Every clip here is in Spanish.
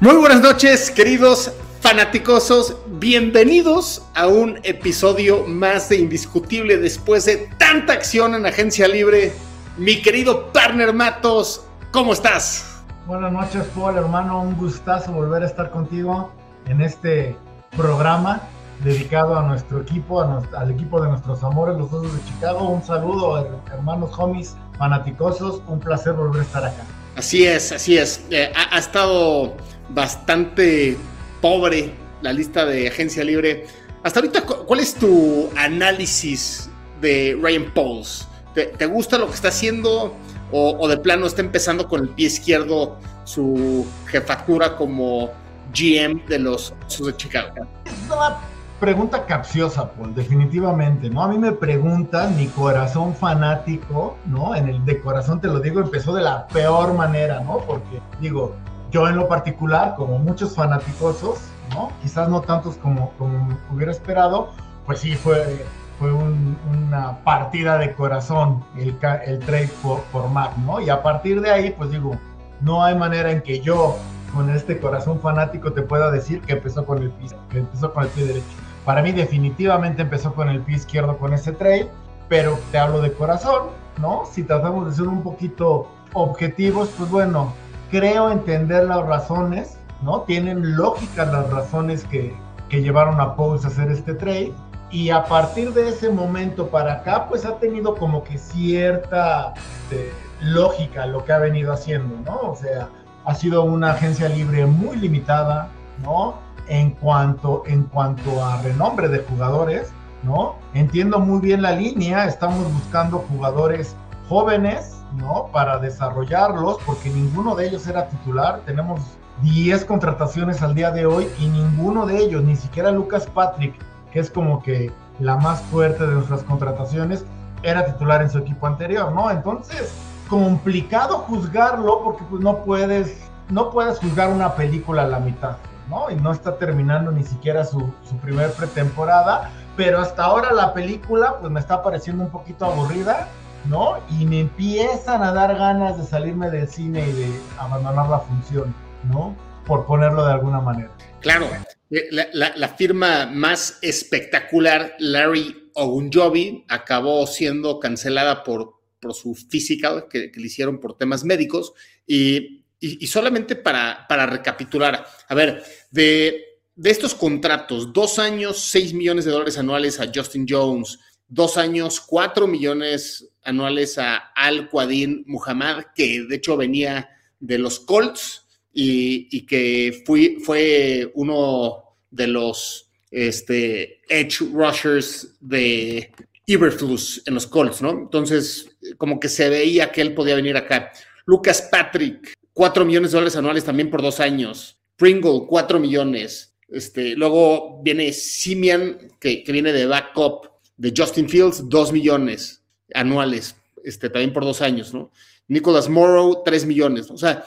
Muy buenas noches, queridos fanaticosos. Bienvenidos a un episodio más de Indiscutible después de tanta acción en Agencia Libre. Mi querido partner Matos, ¿cómo estás? Buenas noches, Paul, hermano. Un gustazo volver a estar contigo en este programa dedicado a nuestro equipo, a al equipo de nuestros amores, los Osos de Chicago. Un saludo, her- hermanos, homies, fanaticosos. Un placer volver a estar acá. Así es, así es. Eh, ha, ha estado bastante pobre la lista de Agencia Libre. Hasta ahorita, cu- ¿cuál es tu análisis de Ryan Pauls? ¿Te, gusta lo que está haciendo o, de plano está empezando con el pie izquierdo su jefatura como GM de los de Chicago? Es una pregunta capciosa, Paul, definitivamente, ¿no? A mí me preguntan, mi corazón fanático, ¿no? En el de corazón te lo digo, empezó de la peor manera, ¿no? Porque, digo, yo en lo particular, como muchos fanáticosos, ¿no? Quizás no tantos como, como hubiera esperado, pues sí fue, fue un- una partida de corazón el, el trade por, por Mac, ¿no? Y a partir de ahí, pues digo, no hay manera en que yo con este corazón fanático te pueda decir que empezó con el pie, que empezó con el pie derecho. Para mí definitivamente empezó con el pie izquierdo con ese trade, pero te hablo de corazón, ¿no? Si tratamos de ser un poquito objetivos, pues bueno, creo entender las razones, ¿no? Tienen lógica las razones que, que llevaron a Pauls a hacer este trade. Y a partir de ese momento para acá, pues ha tenido como que cierta este, lógica lo que ha venido haciendo, ¿no? O sea, ha sido una agencia libre muy limitada, ¿no? En cuanto, en cuanto a renombre de jugadores, ¿no? Entiendo muy bien la línea, estamos buscando jugadores jóvenes, ¿no? Para desarrollarlos, porque ninguno de ellos era titular. Tenemos 10 contrataciones al día de hoy y ninguno de ellos, ni siquiera Lucas Patrick, que es como que la más fuerte de nuestras contrataciones, era titular en su equipo anterior, ¿no? Entonces, complicado juzgarlo porque pues no puedes, no puedes juzgar una película a la mitad, ¿no? Y no está terminando ni siquiera su, su primer pretemporada, pero hasta ahora la película pues me está pareciendo un poquito aburrida, ¿no? Y me empiezan a dar ganas de salirme del cine y de abandonar la función, ¿no? Por ponerlo de alguna manera. Claro, eh, la, firma más espectacular, Larry Ogunjobi, acabó siendo cancelada por, por su physical que, le hicieron por temas médicos. Y, y- y solamente para, para recapitular, a ver, de, de estos contratos, dos años, 6 millones de dólares anuales a Justin Jones, dos años, 4 millones anuales a Al Quadin Muhammad, que de hecho venía de los Colts y, y que fue uno de los este, edge rushers de Iberflus en los Colts, ¿no? Entonces, como que se veía que él podía venir acá. Lucas Patrick, 4 millones de dólares anuales también por dos años. Pringle, 4 millones. Este, luego viene Simian, que, que viene de backup de Justin Fields, 2 millones anuales, este, también por dos años, ¿no? Nicholas Morrow, 3 millones. O sea,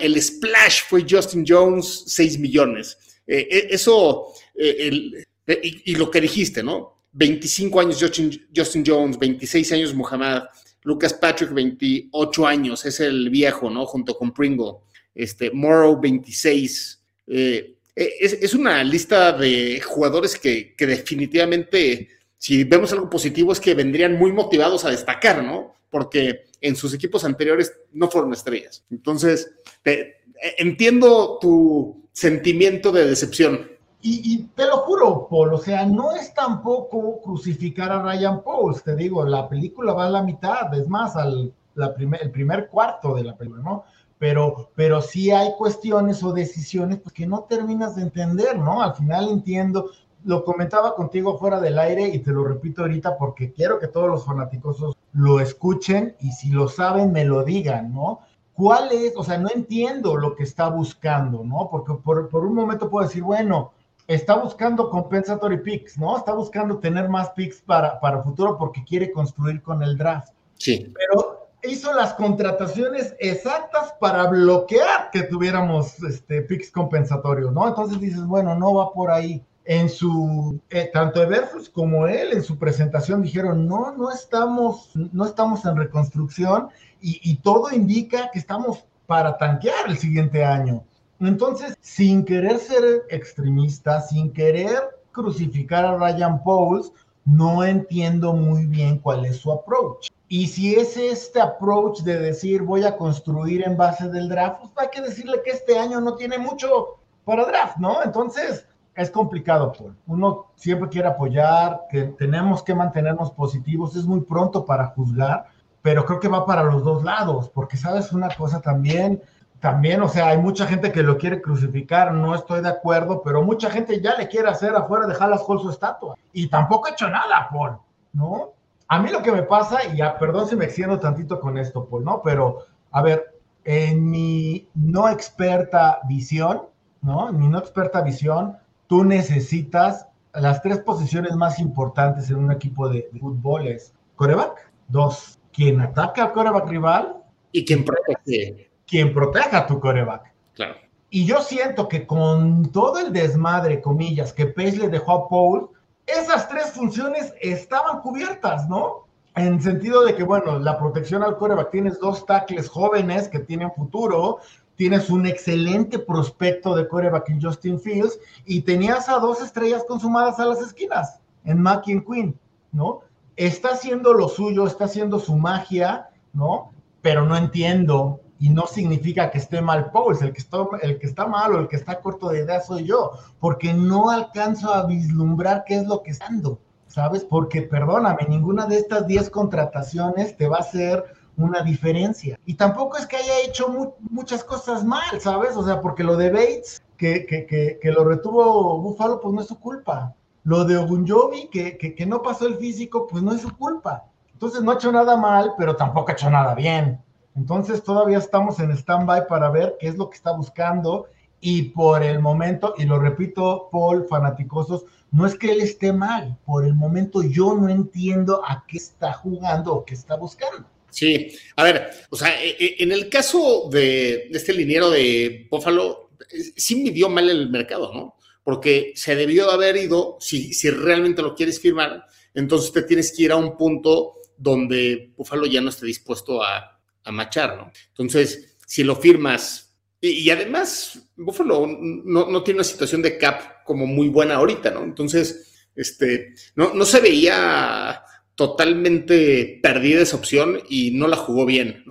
el splash fue Justin Jones, 6 millones. Eh, eh, eso, eh, el- y, lo que dijiste, ¿no? 25 años Justin, Justin Jones, 26 años Muhammad, Lucas Patrick, 28 años, es el viejo, ¿no? Junto con Pringle. Este, Morrow, 26. Eh, eh, es, una lista de jugadores que definitivamente, si vemos algo positivo, es que vendrían muy motivados a destacar, ¿no? Porque en sus equipos anteriores no fueron estrellas. Entonces, te- eh, entiendo tu sentimiento de decepción. Y, y te lo juro, Paul, o sea, no es tampoco crucificar a Ryan Pauls, te digo, la película va a la mitad, es más, al la primer, el primer cuarto de la película, ¿no? Pero, pero sí hay cuestiones o decisiones pues, que no terminas de entender, ¿no? Al final entiendo, lo comentaba contigo fuera del aire y te lo repito ahorita porque quiero que todos los fanáticos lo escuchen y si lo saben me lo digan, ¿no? ¿cuál es? O sea, no entiendo lo que está buscando, ¿no? Porque por, por un momento puedo decir, bueno, está buscando compensatory picks, ¿no? Está buscando tener más picks para, para futuro porque quiere construir con el draft. Sí. Pero hizo las contrataciones exactas para bloquear que tuviéramos este, picks compensatorios, ¿no? Entonces dices, bueno, no va por ahí. En su, eh, tanto Everflux como él en su presentación dijeron, no, no estamos, no estamos en reconstrucción y, todo indica que estamos para tanquear el siguiente año. Entonces, sin querer ser extremista, sin querer crucificar a Ryan Pauls, no entiendo muy bien cuál es su approach. Y si es este approach de decir voy a construir en base del draft, pues hay que decirle que este año no tiene mucho para draft, ¿no? Entonces es complicado, Paul. Uno siempre quiere apoyar, que tenemos que mantenernos positivos, es muy pronto para juzgar, pero creo que va para los dos lados, porque sabes una cosa también, también, o sea, hay mucha gente que lo quiere crucificar, no estoy de acuerdo, pero mucha gente ya le quiere hacer afuera de Hallas Hall su estatua. Y tampoco ha hecho nada, Paul, ¿no? A mí lo que me pasa, y ya, perdón si me extiendo tantito con esto, Paul, ¿no? Pero, a ver, en mi no experta visión, ¿no? En mi no experta visión, tú necesitas las tres posiciones más importantes en un equipo de, de fútbol es coreback, dos, quien ataca al coreback rival y quien protege quien proteja a tu coreback. Claro. Y yo siento que con todo el desmadre, comillas, que Pace le dejó a Paul, esas tres funciones estaban cubiertas, ¿no? En sentido de que, bueno, la protección al coreback, tienes dos tackles jóvenes que tienen futuro, tienes un excelente prospecto de coreback en Justin Fields y tenías a dos estrellas consumadas a las esquinas, en Mack y Quinn, ¿no? Está haciendo lo suyo, está haciendo su magia, ¿no? Pero no entiendo y no significa que esté mal Pauls, el que está, el que está mal o el que está corto de idea soy yo, porque no alcanzo a vislumbrar qué es lo que está dando, ¿sabes? Porque perdóname, ninguna de estas 10 contrataciones te va a hacer una diferencia. Y tampoco es que haya hecho mu muchas cosas mal, ¿sabes? O sea, porque lo de Bates, que, que, que, lo retuvo Buffalo, pues no es su culpa. Lo de Ogunjobi, que, que, que no pasó el físico, pues no es su culpa. Entonces no ha hecho nada mal, pero tampoco ha hecho nada bien. Entonces todavía estamos en stand-by para ver qué es lo que está buscando y por el momento, y lo repito, Paul, fanaticosos, no es que él esté mal, por el momento yo no entiendo a qué está jugando o qué está buscando. Sí, a ver, o sea, en el caso de este liniero de Buffalo, sí midió mal el mercado, ¿no? Porque se debió de haber ido, si, si realmente lo quieres firmar, entonces te tienes que ir a un punto donde Buffalo ya no esté dispuesto a, a machar, ¿no? Entonces, si lo firmas, y, y además, Buffalo no, no, tiene una situación de cap como muy buena ahorita, ¿no? Entonces, este, no, no se veía totalmente perdida esa opción y no la jugó bien.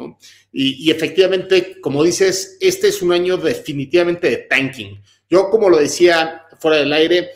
Y, efectivamente, como dices, este es un año definitivamente de tanking. Yo, como lo decía fuera del aire,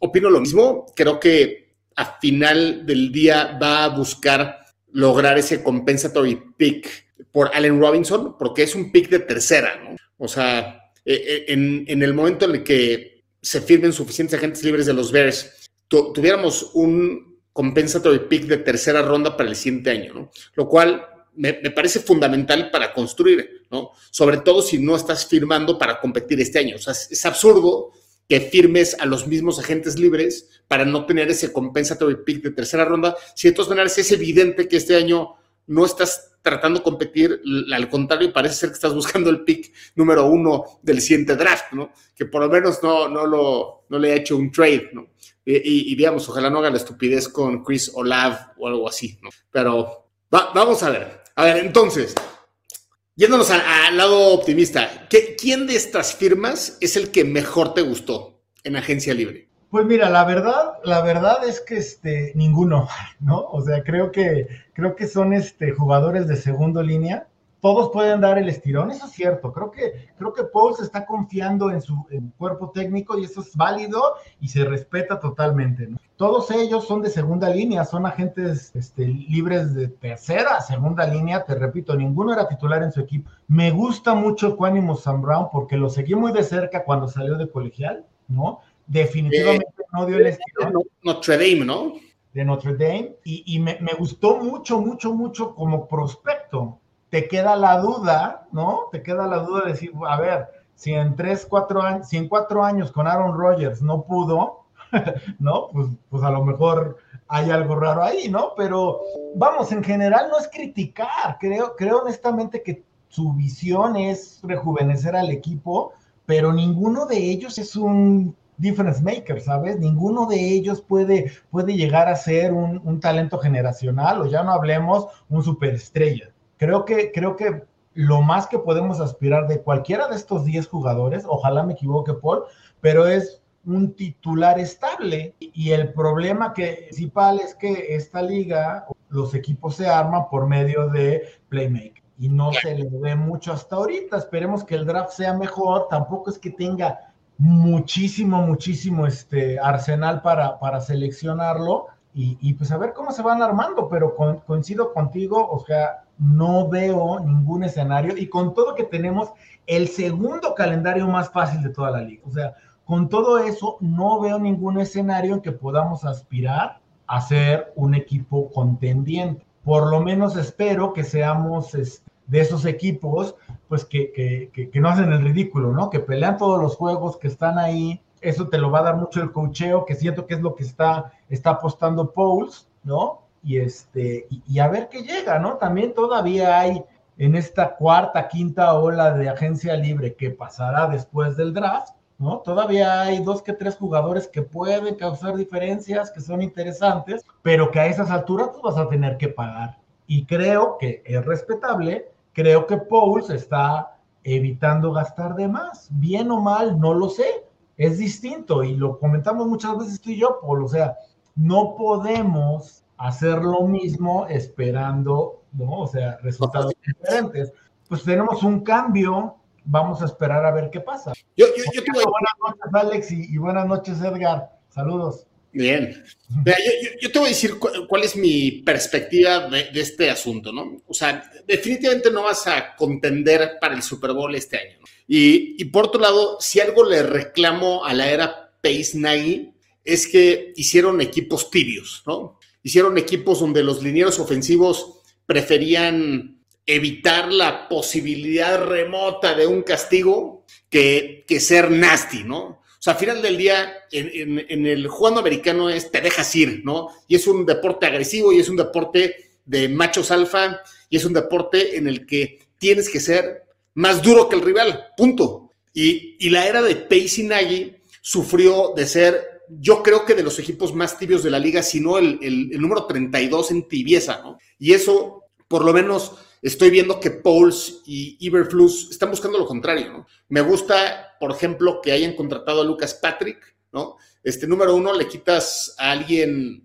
opino lo mismo. Creo que a final del día va a buscar lograr ese compensatory pick por Allen Robinson, porque es un pick de tercera, ¿no? O sea, en, en el momento en el que se firmen suficientes agentes libres de los Bears, tu, tuviéramos un compensatory pick de tercera ronda para el siguiente año, ¿no? Lo cual me, parece fundamental para construir, ¿no? Sobre todo si no estás firmando para competir este año. O sea, es, es absurdo que firmes a los mismos agentes libres para no tener ese compensatory pick de tercera ronda, si de todas maneras es evidente que este año no estás tratando de competir, al contrario, parece ser que estás buscando el pick número uno del siguiente draft, ¿no? Que por lo menos no, no, lo, no le ha hecho un trade, ¿no? Y, y, digamos, ojalá no haga la estupidez con Chris Olav o algo así, ¿no? Pero va, vamos a ver. A ver, entonces, Yéndonos al lado optimista, ¿qué, ¿quién de estas firmas es el que mejor te gustó en agencia libre? Pues mira, la verdad, la verdad es que este, ninguno, ¿no? O sea, creo que, creo que son este, jugadores de segundo línea. Todos pueden dar el estirón, eso es cierto. Creo que, creo que Paul se está confiando en su en cuerpo técnico y eso es válido y se respeta totalmente. ¿no? Todos ellos son de segunda línea, son agentes este, libres de tercera, segunda línea. Te repito, ninguno era titular en su equipo. Me gusta mucho Quanimo Sam Brown porque lo seguí muy de cerca cuando salió de colegial, ¿no? Definitivamente eh, no dio el estirón. Notre Dame, ¿no? De Notre Dame. Y, y me, me, gustó mucho, mucho, mucho como prospecto. Te queda la duda, ¿no? Te queda la duda de decir, a ver, si en tres, cuatro años, si en cuatro años con Aaron Rodgers no pudo, ¿no? Pues, pues a lo mejor hay algo raro ahí, ¿no? Pero vamos, en general no es criticar, creo, creo honestamente que su visión es rejuvenecer al equipo, pero ninguno de ellos es un difference maker, ¿sabes? Ninguno de ellos puede, puede llegar a ser un, un talento generacional o ya no hablemos un superestrella. Creo que, creo que lo más que podemos aspirar de cualquiera de estos 10 jugadores, ojalá me equivoque, Paul, pero es un titular estable. Y el problema que, principal es que esta liga, los equipos se arman por medio de playmaker. Y no se le ve mucho hasta ahorita. Esperemos que el draft sea mejor. Tampoco es que tenga muchísimo, muchísimo este arsenal para, para seleccionarlo. Y, y pues a ver cómo se van armando. Pero coincido contigo, o sea, no veo ningún escenario. Y con todo que tenemos el segundo calendario más fácil de toda la liga. O sea, con todo eso, no veo ningún escenario en que podamos aspirar a ser un equipo contendiente. Por lo menos espero que seamos de esos equipos, pues que, que, que, no hacen el ridículo, ¿no? Que pelean todos los juegos, que están ahí. Eso te lo va a dar mucho el cocheo, que siento que es lo que está, está apostando Pauls, ¿no? Y, este, y, y a ver qué llega, ¿no? También todavía hay en esta cuarta, quinta ola de agencia libre que pasará después del draft, ¿no? Todavía hay dos que tres jugadores que pueden causar diferencias, que son interesantes, pero que a esas alturas tú vas a tener que pagar. Y creo que es respetable, creo que Pauls está evitando gastar de más, bien o mal, no lo sé, es distinto y lo comentamos muchas veces tú y yo, Paul, o sea, no podemos hacer lo mismo esperando, ¿no? O sea, resultados diferentes. Pues tenemos un cambio vamos a esperar a ver qué pasa. Yo, yo, yo Buenas noches, Alex, y, buenas noches, Edgar. Saludos. Bien. yo, te voy a decir cuál, es mi perspectiva de, este asunto, ¿no? O sea, definitivamente no vas a contender para el Super Bowl este año. ¿no? Y, y, por otro lado, si algo le reclamo a la era Pace Nagy es que hicieron equipos tibios, ¿no? Hicieron equipos donde los linieros ofensivos preferían evitar la posibilidad remota de un castigo que, que ser nasty, ¿no? O sea, al final del día, en, el jugando americano es te dejas ir, ¿no? Y es un deporte agresivo y es un deporte de machos alfa y es un deporte en el que tienes que ser más duro que el rival, punto. Y, y la era de Pace y Nagy sufrió de ser, yo creo que de los equipos más tibios de la liga, sino el, el, el número 32 en tibieza, ¿no? Y eso, por lo menos, estoy viendo que Pauls y Iberflus están buscando lo contrario, ¿no? Me gusta, por ejemplo, que hayan contratado a Lucas Patrick, ¿no? Este número uno, le quitas a alguien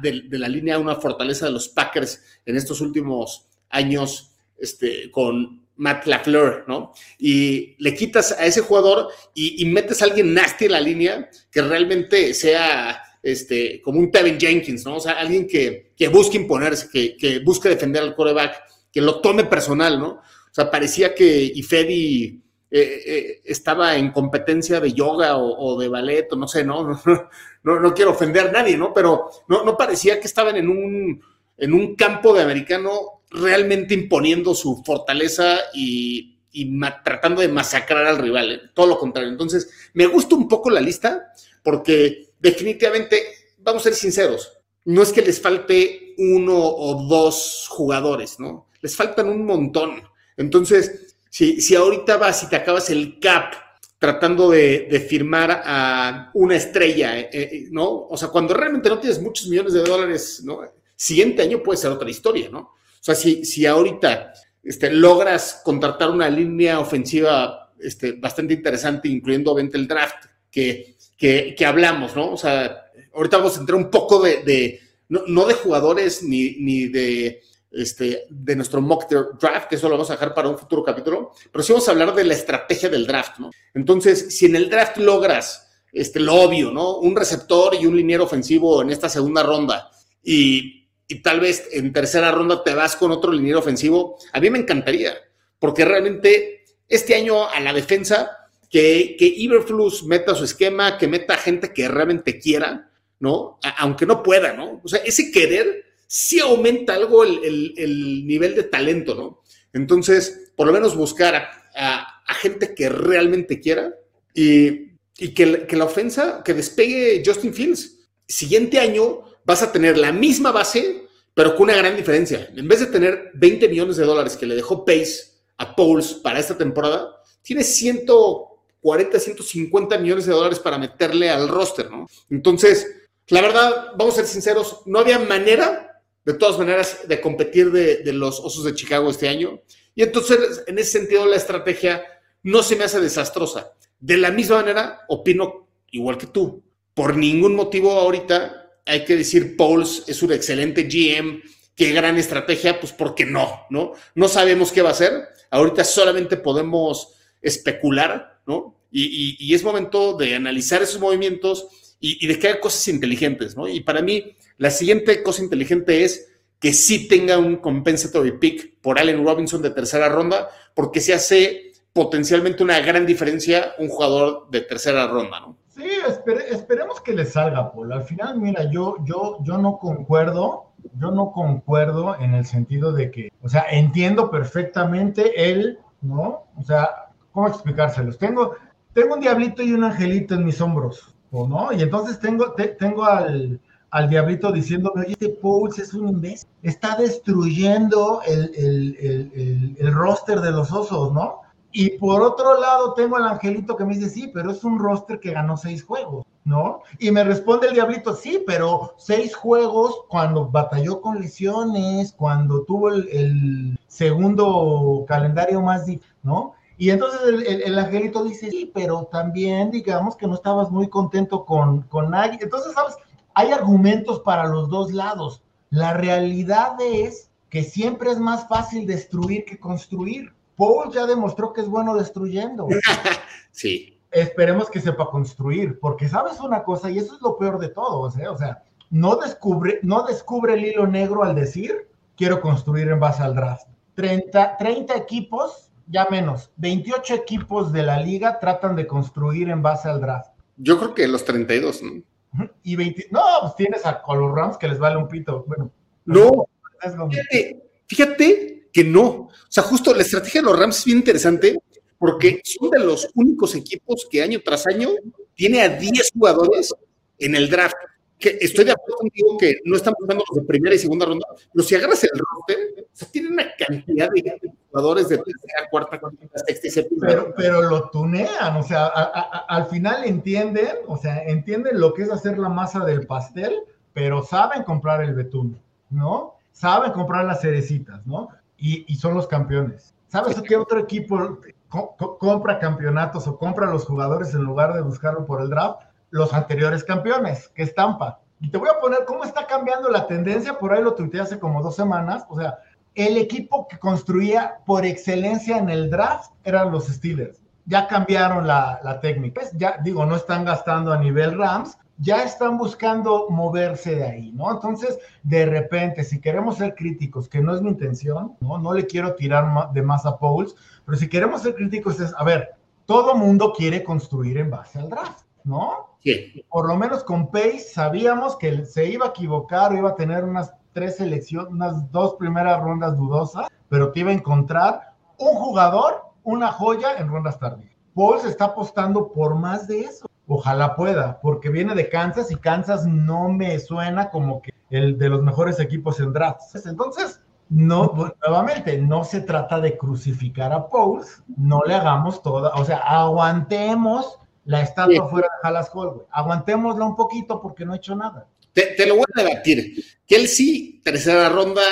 de, la línea una fortaleza de los Packers en estos últimos años este, con Matt LaFleur, ¿no? Y le quitas a ese jugador y, metes a alguien nasty en la línea que realmente sea este, como un Tevin Jenkins, ¿no? O sea, alguien que, que busque imponerse, que, que busque defender al quarterback que lo tome personal, ¿no? O sea, parecía que Ifedi eh, eh, estaba en competencia de yoga o, de ballet, o no sé, ¿no? No, no, quiero ofender a nadie, ¿no? Pero no, no parecía que estaban en un, en un campo de americano realmente imponiendo su fortaleza y, tratando de masacrar al rival, ¿eh? todo lo contrario. Entonces, me gusta un poco la lista porque definitivamente, vamos a ser sinceros, no es que les falte uno o dos jugadores, ¿no? les faltan un montón. Entonces, si, si ahorita vas y te acabas el cap tratando de, firmar a una estrella, eh, eh, ¿no? O sea, cuando realmente no tienes muchos millones de dólares, ¿no? Siguiente año puede ser otra historia, ¿no? O sea, si, si ahorita este, logras contratar una línea ofensiva este, bastante interesante, incluyendo obviamente el draft que, que, que, hablamos, ¿no? O sea, ahorita vamos a entrar un poco de, de no, no, de jugadores ni, ni de este, de nuestro mock draft, que eso lo vamos a dejar para un futuro capítulo, pero sí vamos a hablar de la estrategia del draft, ¿no? Entonces, si en el draft logras este, lo obvio, ¿no? Un receptor y un liniero ofensivo en esta segunda ronda y, y tal vez en tercera ronda te vas con otro liniero ofensivo, a mí me encantaría, porque realmente este año a la defensa, que, que Iberflus meta su esquema, que meta gente que realmente quiera, ¿no? aunque no pueda, ¿no? O sea, ese querer sí aumenta algo el, nivel de talento, ¿no? Entonces, por lo menos buscar a, gente que realmente quiera y, que, que la ofensa, que despegue Justin Fields. Siguiente año vas a tener la misma base, pero con una gran diferencia. En vez de tener 20 millones de dólares que le dejó Pace a Pauls para esta temporada, tiene 140, 150 millones de dólares para meterle al roster, ¿no? Entonces, la verdad, vamos a ser sinceros, no había manera, de todas maneras, de competir de, los Osos de Chicago este año. Y entonces, en ese sentido, la estrategia no se me hace desastrosa. De la misma manera, opino igual que tú. Por ningún motivo ahorita hay que decir Pauls es un excelente GM, qué gran estrategia, pues porque no, ¿no? No sabemos qué va a hacer. Ahorita solamente podemos especular, ¿no? Y, es momento de analizar esos movimientos y, de que haga cosas inteligentes, ¿no? Y para mí, la siguiente cosa inteligente es que sí tenga un compensatory pick por Allen Robinson de tercera ronda, porque se hace potencialmente una gran diferencia un jugador de tercera ronda, ¿no? Sí, esperemos que le salga, Paul. Al final, mira, yo, yo, yo no concuerdo, yo no concuerdo en el sentido de que, o sea, entiendo perfectamente él, ¿no? O sea, ¿cómo explicárselos? Tengo, tengo un diablito y un angelito en mis hombros, ¿no? Y entonces tengo, tengo al, al diablito diciéndome, oye, este Pauls es un imbécil, está destruyendo el, el, el, el, roster de los osos, ¿no? Y por otro lado tengo al angelito que me dice, sí, pero es un roster que ganó seis juegos, ¿no? Y me responde el diablito, sí, pero seis juegos cuando batalló con lesiones, cuando tuvo el, segundo calendario más difícil, ¿no? Y entonces el, angelito dice, sí, pero también digamos que no estabas muy contento con, con nadie. Entonces, ¿sabes? Hay argumentos para los dos lados. La realidad es que siempre es más fácil destruir que construir. Paul ya demostró que es bueno destruyendo. sí. Esperemos que sepa construir, porque sabes una cosa, y eso es lo peor de todo, o sea, o sea no, descubre, no descubre el hilo negro al decir, quiero construir en base al draft. 30, 30 equipos, ya menos, 28 equipos de la liga tratan de construir en base al draft. Yo creo que los 32, ¿no? Y 20, no, pues tienes a, los Rams que les vale un pito. Bueno, no, fíjate, fíjate que no. O sea, justo la estrategia de los Rams es bien interesante porque son de los únicos equipos que año tras año tiene a 10 jugadores en el draft. Que estoy de acuerdo contigo que no están buscando los de primera y segunda ronda, pero si agarras el roster, o sea, tiene una cantidad de jugadores de tercera, cuarta, cuarta, sexta y séptima. Pero, pero lo tunean, o sea, al final entienden, o sea, entienden lo que es hacer la masa del pastel, pero saben comprar el betún, ¿no? Saben comprar las cerecitas, ¿no? Y, son los campeones. ¿Sabes qué otro equipo compra campeonatos o compra los jugadores en lugar de buscarlo por el draft? Los anteriores campeones, que es Tampa. Y te voy a poner cómo está cambiando la tendencia, por ahí lo tuiteé hace como dos semanas, o sea, el equipo que construía por excelencia en el draft eran los Steelers. Ya cambiaron la, la técnica. Ya digo, no están gastando a nivel Rams, ya están buscando moverse de ahí, ¿no? Entonces, de repente, si queremos ser críticos, que no es mi intención, ¿no? No le quiero tirar de más a Pauls, pero si queremos ser críticos es, a ver, todo mundo quiere construir en base al draft, ¿no? Sí. Por lo menos con Pace sabíamos que se iba a equivocar o iba a tener unas tres selecciones, unas dos primeras rondas dudosas, pero que iba a encontrar un jugador, una joya en rondas tardías. Paul se está apostando por más de eso. Ojalá pueda, porque viene de Kansas y Kansas no me suena como que el de los mejores equipos en drafts. Entonces, no, nuevamente, no se trata de crucificar a Pauls, no le hagamos toda, o sea, aguantemos la estatua fuera de Halas Hall, aguantémosla un poquito porque no ha hecho nada. Te, lo voy a debatir. Kelsey, tercera ronda,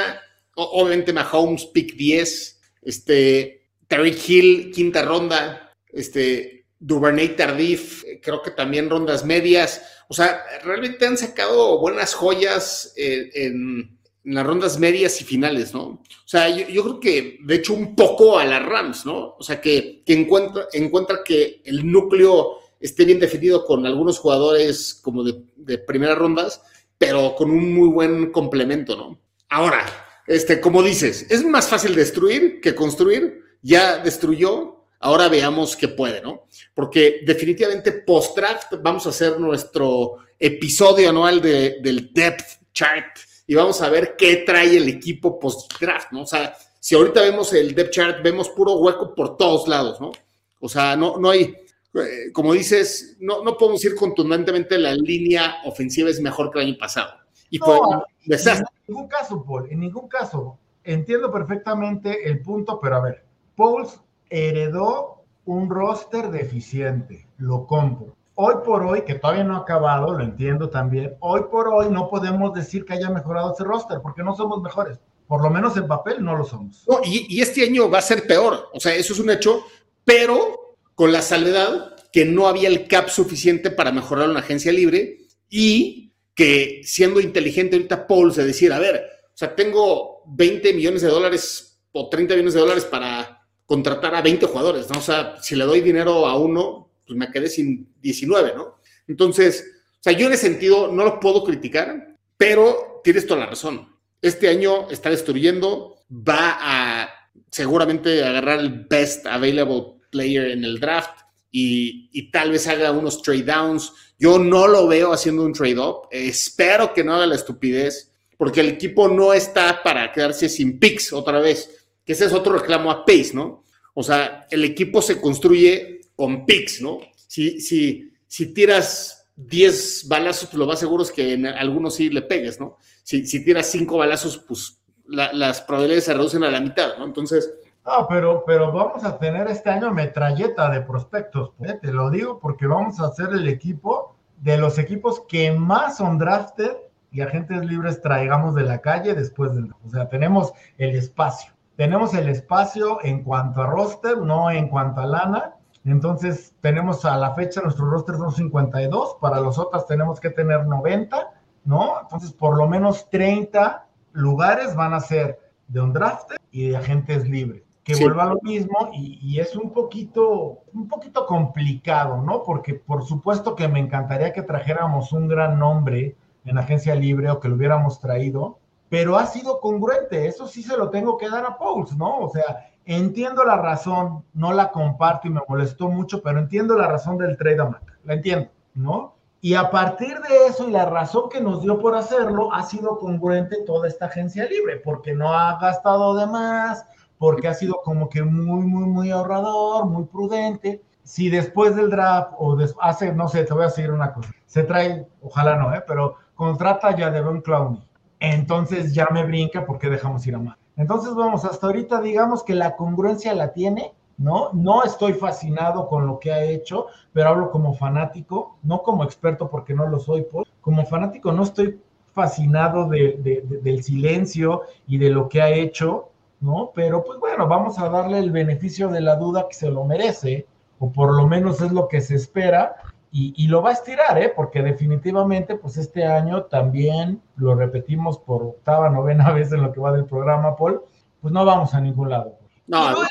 obviamente Mahomes, pick 10, este, Tariq Hill, quinta ronda, este, Duvernay Tardif, creo que también rondas medias. O sea, realmente han sacado buenas joyas eh, en, las rondas medias y finales, ¿no? O sea, yo, creo que, de hecho, un poco a las Rams, ¿no? O sea, que, encuentra, encuentra que el núcleo esté bien definido con algunos jugadores como de, de primeras rondas, pero con un muy buen complemento, ¿no? Ahora, este, como dices, es más fácil destruir que construir. Ya destruyó, Ahora veamos qué puede, ¿no? Porque definitivamente post-draft vamos a hacer nuestro episodio anual del depth chart y vamos a ver qué trae el equipo post-draft, ¿no? O sea, si ahorita vemos el depth chart, vemos puro hueco por todos lados, ¿no? O sea, no, no hay, eh, como dices, no, no podemos decir contundentemente la línea ofensiva es mejor que el año pasado. Y no, en ningún caso, Paul, en ningún caso. Entiendo perfectamente el punto, pero a ver, Pauls heredó un roster deficiente, lo compro. Hoy por hoy, que todavía no ha acabado, lo entiendo también, hoy por hoy no podemos decir que haya mejorado ese roster, porque no somos mejores. Por lo menos en papel no lo somos. No, y, este año va a ser peor, o sea, eso es un hecho, pero con la salvedad que no había el cap suficiente para mejorar una agencia libre y que siendo inteligente ahorita Paul se decir, a ver, o sea, tengo 20 millones de dólares o 30 millones de dólares para contratar a 20 jugadores, ¿no? O sea, si le doy dinero a uno, pues me quedé sin 19, ¿no? Entonces, o sea, yo en ese sentido no lo puedo criticar, pero tienes toda la razón. Este año está destruyendo, va a seguramente agarrar el best available player en el draft y, y, tal vez haga unos trade downs. Yo no lo veo haciendo un trade up. Espero que no haga la estupidez, porque el equipo no está para quedarse sin picks otra vez, que ese es otro reclamo a Pace, ¿no? O sea, el equipo se construye con picks, ¿no? Si, si, si tiras 10 balazos, pues lo más seguro es que en algunos sí le pegues, ¿no? Si, si tiras 5 balazos, pues la, las probabilidades se reducen a la mitad, ¿no? Entonces, no, pero, pero vamos a tener este año metralleta de prospectos. ¿eh? Te lo digo porque vamos a ser el equipo de los equipos que más son drafted y agentes libres traigamos de la calle después del. O sea, tenemos el espacio. Tenemos el espacio en cuanto a roster, no en cuanto a lana. Entonces, tenemos a la fecha, nuestro roster son 52. Para los otros tenemos que tener 90, ¿no? Entonces, por lo menos 30 lugares van a ser de un drafted y de agentes libres que sí. vuelva a lo mismo y, y, es un poquito, un poquito complicado, ¿no? Porque por supuesto que me encantaría que trajéramos un gran nombre en agencia libre o que lo hubiéramos traído, pero ha sido congruente, eso sí se lo tengo que dar a Pauls, ¿no? O sea, entiendo la razón, no la comparto y me molestó mucho, pero entiendo la razón del trade a Mac, la entiendo, ¿no? Y a partir de eso y la razón que nos dio por hacerlo, ha sido congruente toda esta agencia libre, porque no ha gastado de más, porque ha sido como que muy, muy, muy ahorrador, muy prudente. Si después del draft o hace, no sé, te voy a decir una cosa, se trae, ojalá no, ¿eh? pero contrata ya de Don Clowney, entonces ya me brinca porque dejamos ir a más. Entonces, vamos, hasta ahorita digamos que la congruencia la tiene, ¿no? No estoy fascinado con lo que ha hecho, pero hablo como fanático, no como experto porque no lo soy, Paul. como fanático no estoy fascinado de, del silencio y de lo que ha hecho, ¿no? Pero pues bueno, vamos a darle el beneficio de la duda que se lo merece, o por lo menos es lo que se espera, y, y, lo va a estirar, ¿eh? Porque definitivamente, pues este año también, lo repetimos por octava, novena vez en lo que va del programa, Paul, pues no vamos a ningún lado. No, y, duele,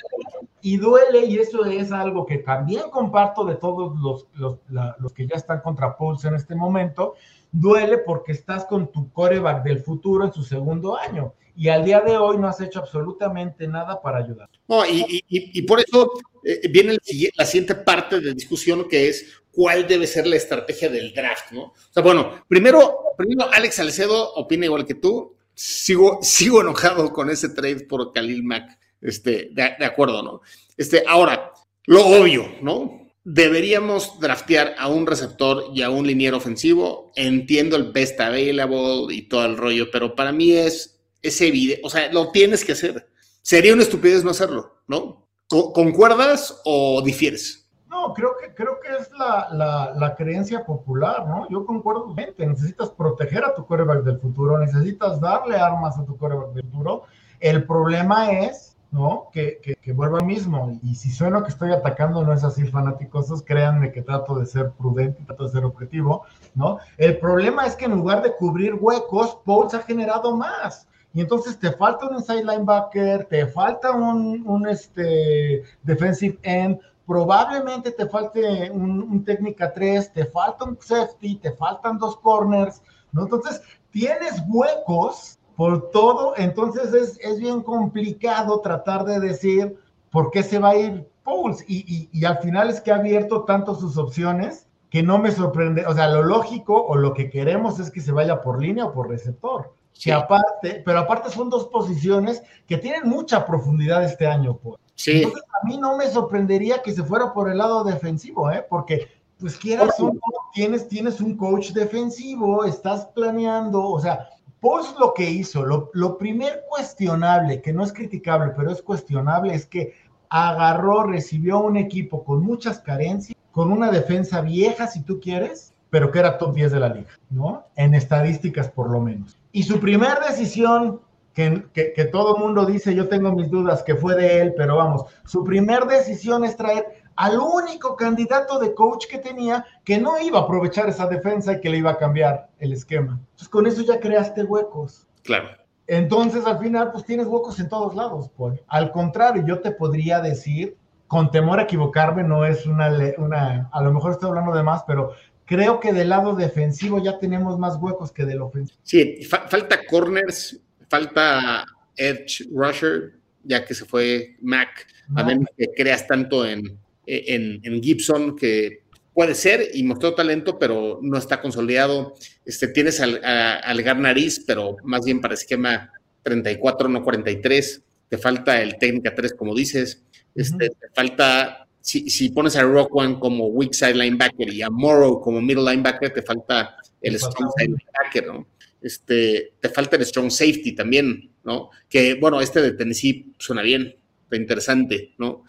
y, duele, y eso es algo que también comparto de todos los, los, la, los que ya están contra Pauls en este momento, duele porque estás con tu coreback del futuro en su segundo año y al día de hoy no has hecho absolutamente nada para ayudar. No, y, y, y por eso eh, viene el, la siguiente parte de discusión que es cuál debe ser la estrategia del draft, ¿no? O sea, bueno, primero, primero Alex Salcedo opina igual que tú. Sigo, sigo enojado con ese trade por Khalil Mack. Este, de, de acuerdo, ¿no? Este, ahora, lo obvio, ¿no? deberíamos draftear a un receptor y a un liniero ofensivo. Entiendo el best available y todo el rollo, pero para mí es, es evidente, o sea, lo tienes que hacer. Sería una estupidez no hacerlo, ¿no? ¿Concuerdas o difieres? No, creo que, creo es la, la, creencia popular, ¿no? Yo concuerdo, gente, necesitas proteger a tu coreback del futuro, necesitas darle armas a tu coreback del futuro. El problema es ¿no? Que, que, que vuelva mismo. Y si suena que estoy atacando, no es así, fanáticos, créanme que trato de ser prudente, trato de ser objetivo, ¿no? El problema es que en lugar de cubrir huecos, Pauls ha generado más. Y entonces te falta un inside linebacker, te falta un, un este, defensive end, probablemente te falte un, un técnica 3, te falta un safety, te faltan dos corners, ¿no? Entonces, tienes huecos por todo, entonces es, es, bien complicado tratar de decir por qué se va a ir Pauls. Y, y, y, al final es que ha abierto tanto sus opciones que no me sorprende. O sea, lo lógico o lo que queremos es que se vaya por línea o por receptor. Que aparte, pero aparte son dos posiciones que tienen mucha profundidad este año, pues. Sí. Entonces, a mí no me sorprendería que se fuera por el lado defensivo, ¿eh? Porque, pues quieras o no, tienes, tienes un coach defensivo, estás planeando, o sea, Pauls lo que hizo, lo, lo primer cuestionable, que no es criticable, pero es cuestionable, es que agarró, recibió un equipo con muchas carencias, con una defensa vieja, si tú quieres, pero que era top 10 de la liga, ¿no? En estadísticas por lo menos. Y su primer decisión, que, que, que todo el mundo dice, yo tengo mis dudas, que fue de él, pero vamos, su primer decisión es traer al único candidato de coach que tenía que no iba a aprovechar esa defensa y que le iba a cambiar el esquema. Entonces con eso ya creaste huecos. Claro. Entonces al final pues tienes huecos en todos lados, Paul. Al contrario, yo te podría decir, con temor a equivocarme, no es una, una, a lo mejor estoy hablando de más, pero creo que del lado defensivo ya tenemos más huecos que del ofensivo. Sí, fa falta corners, falta edge rusher, ya que se fue Mac, a menos que creas tanto en, en, en, Gibson, que puede ser y mostró talento, pero no está consolidado. Este, tienes al, a, al Garnariz, pero más bien para esquema 34, no 43. Te falta el técnica 3, como dices. Este, uh -huh. Te falta, si, si, pones a Rock One como weak side linebacker y a Morrow como middle linebacker, te falta el strong side linebacker, ¿no? Este, te falta el strong safety también, ¿no? Que, bueno, este de Tennessee suena bien, está interesante, ¿no?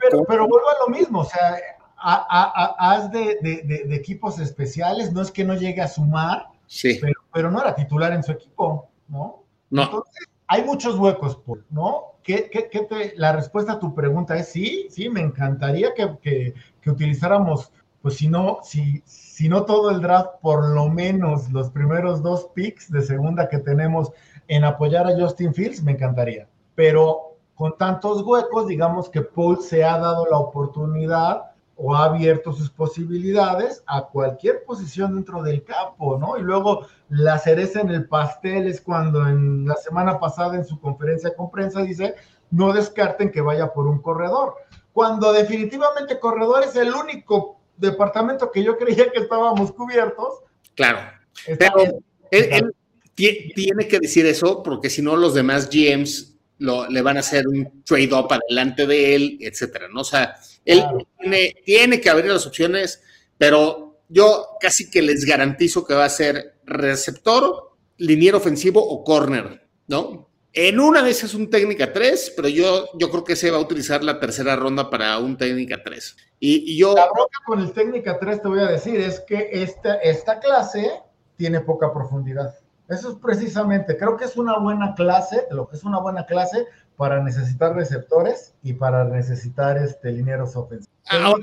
Pero, pero vuelvo a lo mismo, o sea, haz de, de, de, de, equipos especiales, no es que no llegue a sumar, sí. pero, pero, no era titular en su equipo, ¿no? No. Entonces, hay muchos huecos, Paul, ¿no? ¿Qué, qué, qué te, la respuesta a tu pregunta es sí, sí, me encantaría que, que, que utilizáramos, pues si no, si, si no todo el draft, por lo menos los primeros dos picks de segunda que tenemos en apoyar a Justin Fields, me encantaría. Pero con tantos huecos, digamos que Paul se ha dado la oportunidad o ha abierto sus posibilidades a cualquier posición dentro del campo, ¿no? Y luego la cereza en el pastel es cuando en la semana pasada en su conferencia con prensa dice, no descarten que vaya por un corredor, cuando definitivamente corredor es el único departamento que yo creía que estábamos cubiertos. Claro, pero él, él, tiene que decir eso porque si no los demás GMs lo, le van a hacer un trade-up adelante de él, etcétera, ¿no? O sea, él claro. tiene, tiene, que abrir las opciones, pero yo casi que les garantizo que va a ser receptor, liniero ofensivo o corner, ¿no? En una vez es un técnica 3, pero yo, yo creo que se va a utilizar la tercera ronda para un técnica 3. Y, y yo... La bronca con el técnica 3 te voy a decir es que esta, esta clase tiene poca profundidad. Eso es precisamente, creo que es una buena clase, lo que es una buena clase para necesitar receptores y para necesitar este linieros ofensivos. Ah,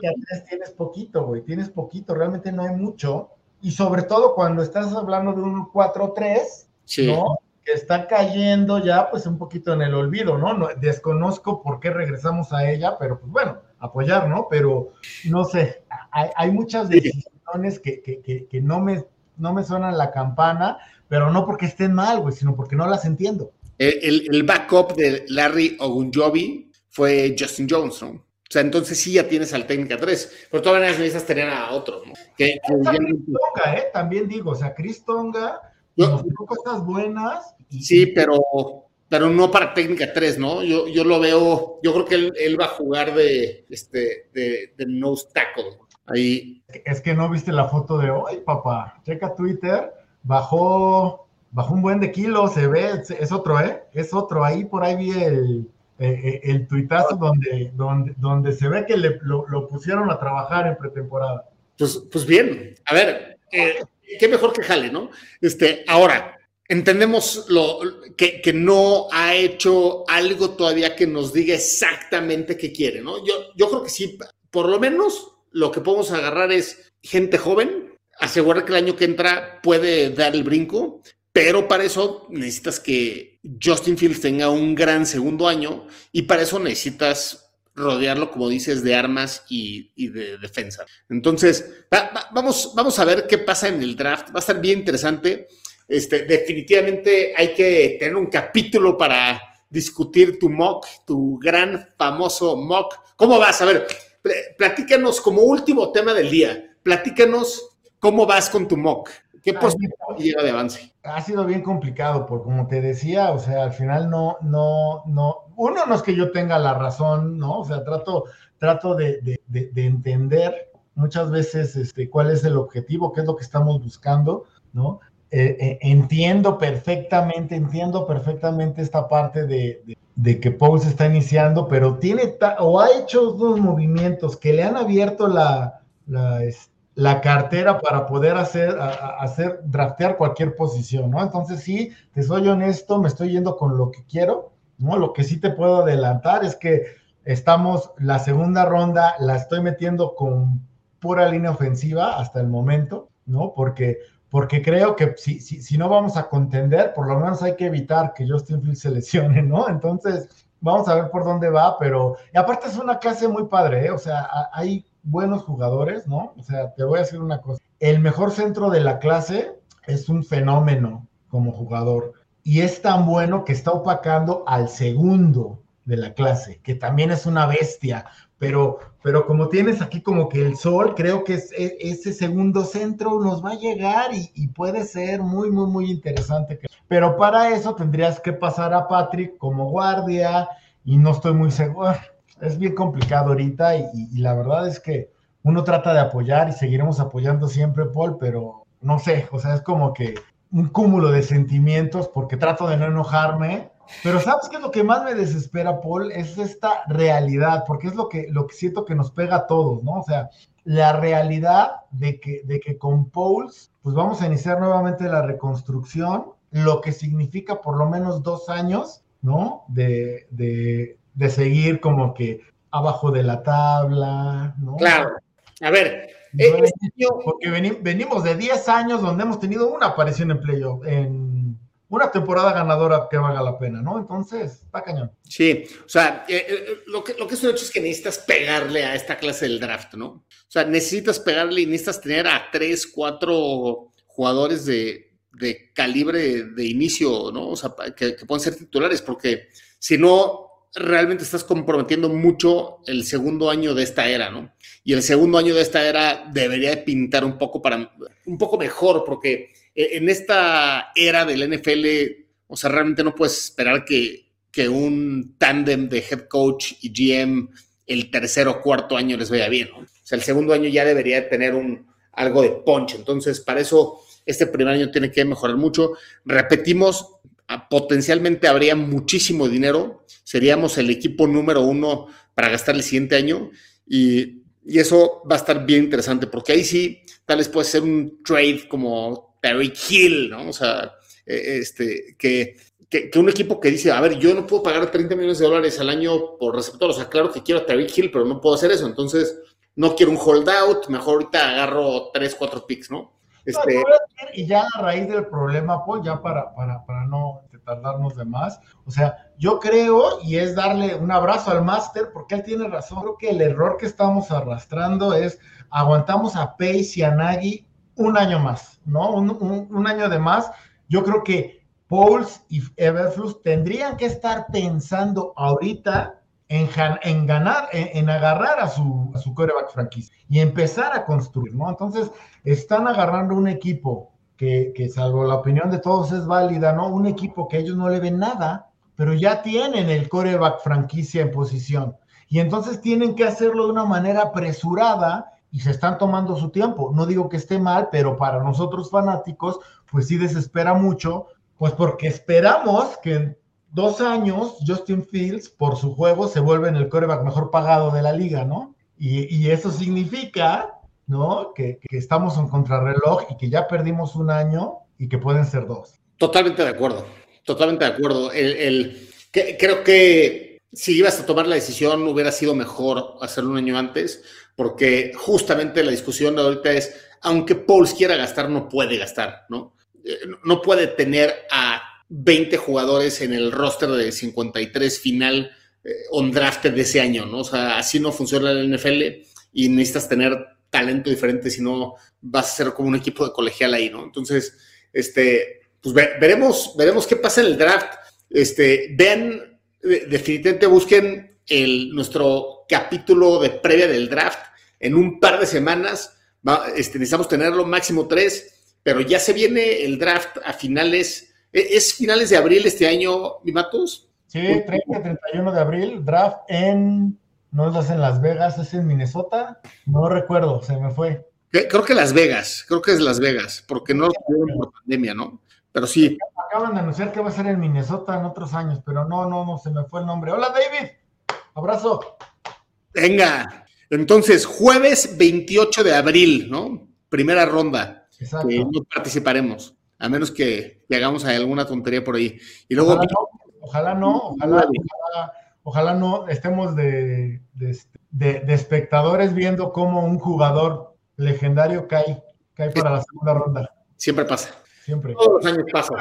tienes poquito, güey, tienes poquito, realmente no hay mucho. Y sobre todo cuando estás hablando de un 4-3, sí. ¿no? Que está cayendo ya pues un poquito en el olvido, ¿no? ¿no? Desconozco por qué regresamos a ella, pero pues bueno, apoyar, ¿no? Pero no sé, hay, hay muchas decisiones que, que, que, que no me no me suenan la campana, pero no porque estén mal, güey, sino porque no las entiendo. El, el, backup de Larry Ogunjobi fue Justin ¿no? O sea, entonces sí ya tienes al técnica 3, pero todavía necesitas tener a otro, ¿no? Que, Tonga, ¿eh? También digo, o sea, Chris Tonga Yo, cosas buenas. Y... Sí, pero, pero no para técnica 3, ¿no? Yo, yo lo veo, yo creo que él, él va a jugar de, este, de, de nose tackle. Ahí. Es que no viste la foto de hoy, papá. Checa Twitter, bajó, bajó un buen de kilos, se ve, es otro, ¿eh? Es otro. Ahí por ahí vi el, el, el tuitazo donde, donde, donde se ve que le, lo, lo, pusieron a trabajar en pretemporada. Pues, pues bien, a ver, eh, qué mejor que jale, ¿no? Este, ahora, entendemos lo, que, que, no ha hecho algo todavía que nos diga exactamente qué quiere, ¿no? Yo, yo creo que sí, por lo menos lo que podemos agarrar es gente joven, asegurar que el año que entra puede dar el brinco, pero para eso necesitas que Justin Fields tenga un gran segundo año y para eso necesitas rodearlo, como dices, de armas y, y de defensa. Entonces, va, va, vamos, vamos a ver qué pasa en el draft. Va a estar bien interesante. Este, definitivamente hay que tener un capítulo para discutir tu mock, tu gran famoso mock. ¿Cómo vas? A ver, platícanos como último tema del día, platícanos cómo vas con tu mock. ¿Qué posibilidad llega de avance? Ha sido bien complicado, porque como te decía, o sea, al final no, no, no, uno no es que yo tenga la razón, ¿no? O sea, trato, trato de, de, de entender muchas veces este, cuál es el objetivo, qué es lo que estamos buscando, ¿no? Eh, eh, entiendo perfectamente, entiendo perfectamente esta parte de, de, que Paul se está iniciando, pero tiene o ha hecho dos movimientos que le han abierto la, la, la cartera para poder hacer, hacer, draftear cualquier posición, ¿no? Entonces sí, te soy honesto, me estoy yendo con lo que quiero, ¿no? Lo que sí te puedo adelantar es que estamos, la segunda ronda la estoy metiendo con pura línea ofensiva hasta el momento, ¿no? Porque porque creo que si, si, si, no vamos a contender, por lo menos hay que evitar que Justin Fields se lesione, ¿no? Entonces, vamos a ver por dónde va, pero y aparte es una clase muy padre, ¿eh? O sea, hay buenos jugadores, ¿no? O sea, te voy a decir una cosa, el mejor centro de la clase es un fenómeno como jugador y es tan bueno que está opacando al segundo de la clase, que también es una bestia, pero, pero como tienes aquí como que el sol, creo que e, ese segundo centro nos va a llegar y, puede ser muy, muy, muy interesante. Pero para eso tendrías que pasar a Patrick como guardia y no estoy muy seguro. Es bien complicado ahorita y, y la verdad es que uno trata de apoyar y seguiremos apoyando siempre, Paul, pero no sé, o sea, es como que un cúmulo de sentimientos porque trato de no enojarme pero ¿sabes qué es lo que más me desespera, Paul? Es esta realidad, porque es lo que, lo que siento que nos pega a todos, ¿no? O sea, la realidad de que, de que con Pauls, pues vamos a iniciar nuevamente la reconstrucción, lo que significa por lo menos dos años, ¿no? De, de, de seguir como que abajo de la tabla, ¿no? Claro. A ver, eh, este porque venimos de 10 años donde hemos tenido una aparición en playoff, en una temporada ganadora que valga la pena, ¿no? Entonces, está cañón. Sí, o sea, eh, eh, lo, que, lo que es un hecho es que necesitas pegarle a esta clase del draft, ¿no? O sea, necesitas pegarle y necesitas tener a tres, cuatro jugadores de, de calibre de inicio, ¿no? O sea, que, que pueden ser titulares, porque si no, realmente estás comprometiendo mucho el segundo año de esta era, ¿no? Y el segundo año de esta era debería de pintar un poco para un poco mejor, porque en esta era del NFL, o sea, realmente no puedes esperar que, que un tándem de head coach y GM el tercer o cuarto año les vaya bien. O sea, el segundo año ya debería tener un, algo de punch. Entonces, para eso, este primer año tiene que mejorar mucho. Repetimos, potencialmente habría muchísimo dinero. Seríamos el equipo número uno para gastar el siguiente año. Y, y eso va a estar bien interesante, porque ahí sí, tal vez puede ser un trade como Terry Hill, ¿no? O sea, eh, este, que, que, un equipo que dice, a ver, yo no puedo pagar 30 millones de dólares al año por receptor, o sea, claro que quiero a Terry Hill, pero no puedo hacer eso, entonces no quiero un holdout, mejor ahorita agarro 3, 4 picks, ¿no? Este... y ya a raíz del problema, Paul, ya para, para, para no tardarnos de más, o sea, yo creo, y es darle un abrazo al máster, porque él tiene razón, creo que el error que estamos arrastrando es aguantamos a Pace y a Nagy un año más, ¿no? Un, año de más. Yo creo que Pauls y Everflux tendrían que estar pensando ahorita en, en ganar, en, agarrar a su, a su coreback franquicia y empezar a construir, ¿no? Entonces, están agarrando un equipo que, que, salvo la opinión de todos es válida, ¿no? Un equipo que ellos no le ven nada, pero ya tienen el coreback franquicia en posición. Y entonces tienen que hacerlo de una manera apresurada y se están tomando su tiempo. No digo que esté mal, pero para nosotros fanáticos, pues sí desespera mucho, pues porque esperamos que en dos años Justin Fields, por su juego, se vuelve en el coreback mejor pagado de la liga, ¿no? Y, eso significa, ¿no? Que, estamos en contrarreloj y que ya perdimos un año y que pueden ser dos. Totalmente de acuerdo, totalmente de acuerdo. El, creo que si ibas a tomar la decisión, hubiera sido mejor hacerlo un año antes porque justamente la discusión de ahorita es, aunque Pauls quiera gastar, no puede gastar, ¿no? Eh, no puede tener a 20 jugadores en el roster de 53 final eh, on draft de ese año, ¿no? O sea, así no funciona el NFL y necesitas tener talento diferente, si no vas a ser como un equipo de colegial ahí, ¿no? Entonces, este, pues veremos, veremos qué pasa en el draft. Este, vean, definitivamente busquen el, nuestro capítulo de previa del draft en un par de semanas. este, necesitamos tenerlo máximo tres. pero ya se viene el draft a finales, ¿e-, ¿es finales de abril este año, mi Matos? Sí, 30 31 de abril, draft en, no es en Las Vegas, es en Minnesota, no recuerdo, se me fue. Creo que Las Vegas, creo que es Las Vegas, porque no lo tuvieron por pandemia, ¿no? Pero sí. Acaban de anunciar que va a ser en Minnesota en otros años, pero no, no, no, se me fue el nombre. Hola, David. Abrazo. Venga. Entonces, jueves 28 de abril, ¿no? Primera ronda. Exacto. no participaremos, a menos que, hagamos alguna tontería por ahí. Y luego. Ojalá no, ojalá, ojalá, no estemos de, de, espectadores viendo cómo un jugador legendario cae, cae para la segunda ronda. Siempre pasa. Siempre. Todos los años pasa.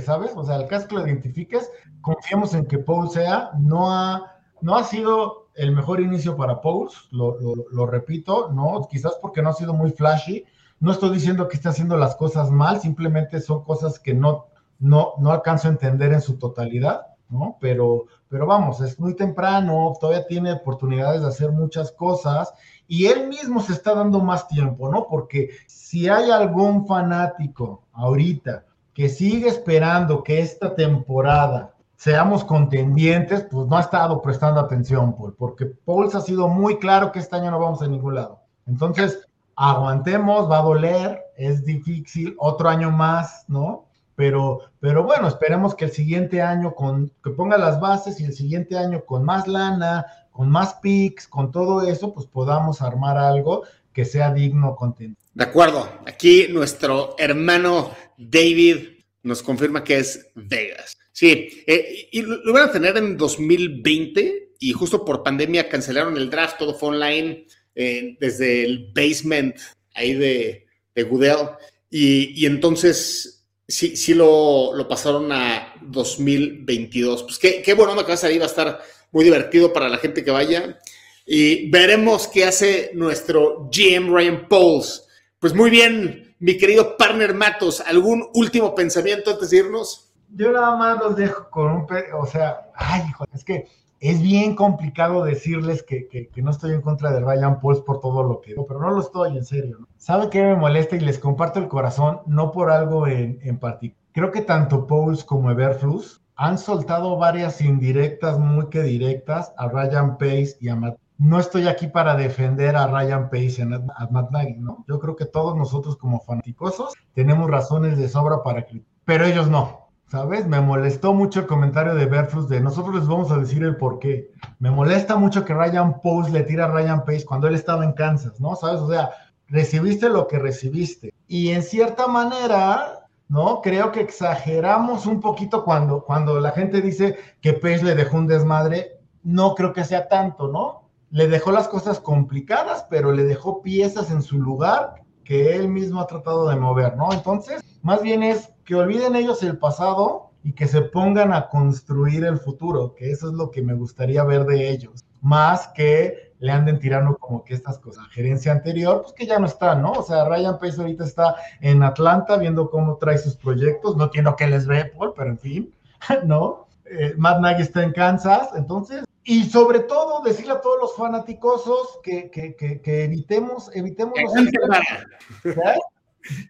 ¿sabes? O sea, el caso que lo identifiques, confiemos en que Paul sea, no ha, no ha sido el mejor inicio para Paul, lo, lo, repito, no, quizás porque no ha sido muy flashy. No estoy diciendo que esté haciendo las cosas mal, simplemente son cosas que no, no, no alcanzo a entender en su totalidad, ¿no? Pero, pero vamos, es muy temprano, todavía tiene oportunidades de hacer muchas cosas y él mismo se está dando más tiempo, ¿no? Porque si hay algún fanático ahorita que sigue esperando que esta temporada seamos contendientes, pues no ha estado prestando atención, Paul, porque Paul ha sido muy claro que este año no vamos a ningún lado. Entonces, aguantemos, va a doler, es difícil, otro año más, ¿no? Pero, pero bueno, esperemos que el siguiente año con, que ponga las bases y el siguiente año con más lana, con más picks, con todo eso, pues podamos armar algo que sea digno contento. De acuerdo. Aquí nuestro hermano David nos confirma que es Vegas. Sí, eh, y lo, van a tener en 2020 y justo por pandemia cancelaron el draft, todo fue online eh, desde el basement ahí de, de Goodell. Y, entonces sí, sí lo, pasaron a 2022. Pues qué, qué bueno, me salir, va a estar muy divertido para la gente que vaya. Y veremos qué hace nuestro GM Ryan Pauls. Pues muy bien, mi querido partner Matos, ¿algún último pensamiento antes de irnos? Yo nada más los dejo con un, o sea, ay, hijo, es que es bien complicado decirles que, no estoy en contra de Ryan Pauls por todo lo que pero no lo estoy, en serio. ¿no? ¿Saben qué me molesta? Y les comparto el corazón, no por algo en, en particular. Creo que tanto Pauls como Everflux han soltado varias indirectas, muy que directas, a Ryan Pace y a Matt. No estoy aquí para defender a Ryan Pace y a Matt Nagy, ¿no? Yo creo que todos nosotros como fanaticosos tenemos razones de sobra para criticar, pero ellos no. ¿Sabes? Me molestó mucho el comentario de Berflus de nosotros les vamos a decir el por qué. Me molesta mucho que Ryan Post le tira a Ryan Pace cuando él estaba en Kansas, ¿no? ¿Sabes? O sea, recibiste lo que recibiste. Y en cierta manera, ¿no? Creo que exageramos un poquito cuando, cuando la gente dice que Pace le dejó un desmadre. No creo que sea tanto, ¿no? Le dejó las cosas complicadas, pero le dejó piezas en su lugar que él mismo ha tratado de mover, ¿no? Entonces, más bien es que olviden ellos el pasado y que se pongan a construir el futuro, que eso es lo que me gustaría ver de ellos, más que le anden tirando como que estas cosas. La gerencia anterior, pues que ya no está, ¿no? O sea, Ryan Pace ahorita está en Atlanta viendo cómo trae sus proyectos, no entiendo qué les ve, Paul, pero en fin, ¿no? Eh, Matt Nagy está en Kansas, entonces, y sobre todo decirle a todos los fanaticosos que, que, que, evitemos, evitemos que aguanten para,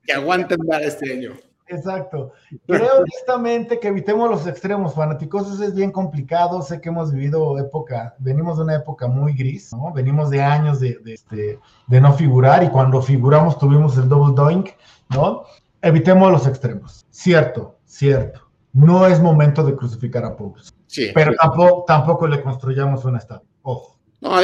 que aguanten para este año. Exacto. Creo honestamente que evitemos los extremos fanáticos, es bien complicado, sé que hemos vivido época, venimos de una época muy gris, ¿no? Venimos de años de, este, de no figurar y cuando figuramos tuvimos el double doink, ¿no? Evitemos los extremos. Cierto, cierto. No es momento de crucificar a Pauls. Sí, pero Tampoco, tampoco le construyamos una estatua. Ojo. No,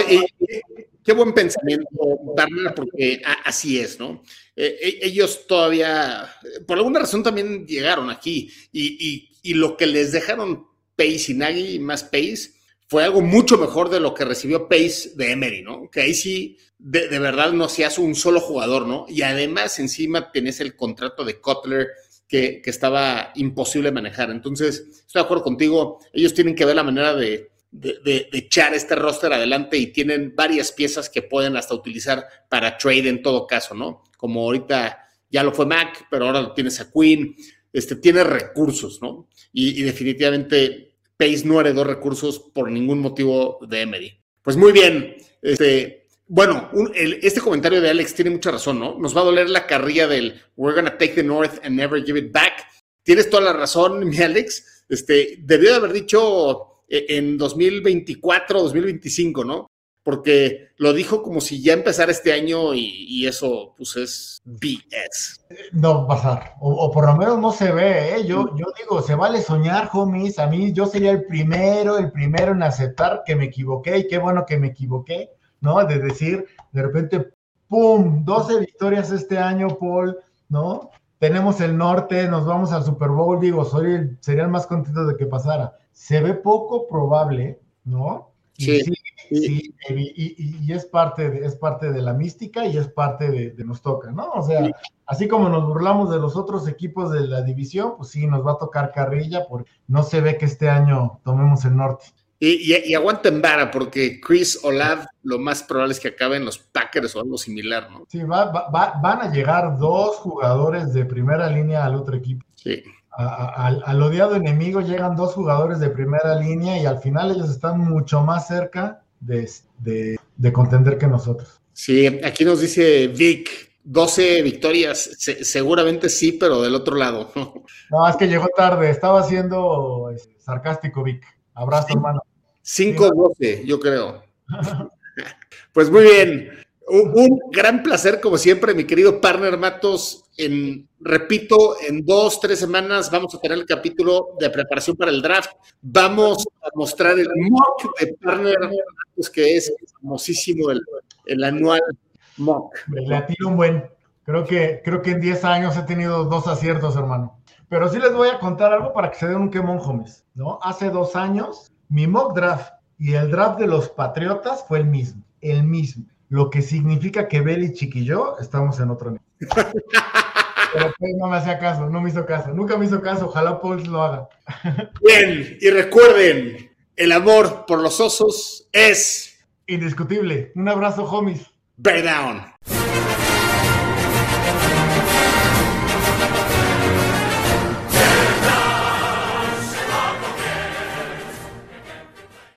Qué buen pensamiento, Bernard, porque así es, ¿no? Eh, e, ellos todavía, por alguna razón también llegaron aquí y, lo que les dejaron Pace y Nagy, más Pace, fue algo mucho mejor de lo que recibió Pace de Emery, ¿no? Que ahí sí, de, verdad, no seas un solo jugador, ¿no? Y además encima tenés el contrato de Cutler que, que estaba imposible manejar. Entonces, estoy de acuerdo contigo, ellos tienen que ver la manera de de, echar este roster adelante y tienen varias piezas que pueden hasta utilizar para trade en todo caso, ¿no? Como ahorita ya lo fue Mac, pero ahora lo tienes a Queen, este, tiene recursos, ¿no? Y, definitivamente Pace no heredó recursos por ningún motivo de Emery. Pues muy bien, este, bueno, este comentario de Alex tiene mucha razón, ¿no? Nos va a doler la carrilla del We're gonna take the North and never give it back. Tienes toda la razón, mi Alex. Este, debió de haber dicho en 2024, 2025, ¿no? Porque lo dijo como si ya empezara este año y, eso, pues, es BS. No, pasar. O, o, por lo menos no se ve, ¿eh? Yo, yo digo, se vale soñar, homies. A mí, yo sería el primero, el primero en aceptar que me equivoqué y qué bueno que me equivoqué ¿no? De decir, de repente, ¡pum! 12 victorias este año, Paul, ¿no? Tenemos el norte, nos vamos al Super Bowl, digo, soy sería el más contento de que pasara. Se ve poco probable, ¿no? Sí. sí, y, es, parte de, es parte de la mística y es parte de, de nos toca, ¿no? O sea, así como nos burlamos de los otros equipos de la división, pues sí, nos va a tocar carrilla porque no se ve que este año tomemos el norte. Y, aguanten vara, porque Chris Olav lo más probable es que acaben los Packers o algo similar, ¿no? Sí, van a llegar dos jugadores de primera línea al otro equipo. Sí. Al, odiado enemigo llegan dos jugadores de primera línea y al final ellos están mucho más cerca de, de, contender que nosotros. Sí, aquí nos dice Vic, 12 victorias, seguramente sí, pero del otro lado. No, es que llegó tarde, estaba siendo sarcástico Vic. Abrazo, hermano. 5-12, yo creo. Pues muy bien. Un, gran placer, como siempre, mi querido partner Matos. En, repito, en dos, tres semanas vamos a tener el capítulo de preparación para el draft. Vamos a mostrar el mock de partner Matos, que es famosísimo, el, el anual mock. Le atiro un buen. Creo que, creo que en 10 años he tenido dos aciertos, hermano. Pero sí les voy a contar algo para que se den un quemón, Gómez. ¿no? Hace dos años mi mock draft y el draft de los Patriotas fue el mismo, el mismo. Lo que significa que Belichick y yo estamos en otro nivel. Pero pues no me hacía caso, no me hizo caso, nunca me hizo caso, ojalá Paul lo haga. Bien, y recuerden, el amor por los osos es indiscutible. Un abrazo, homies. Bear down.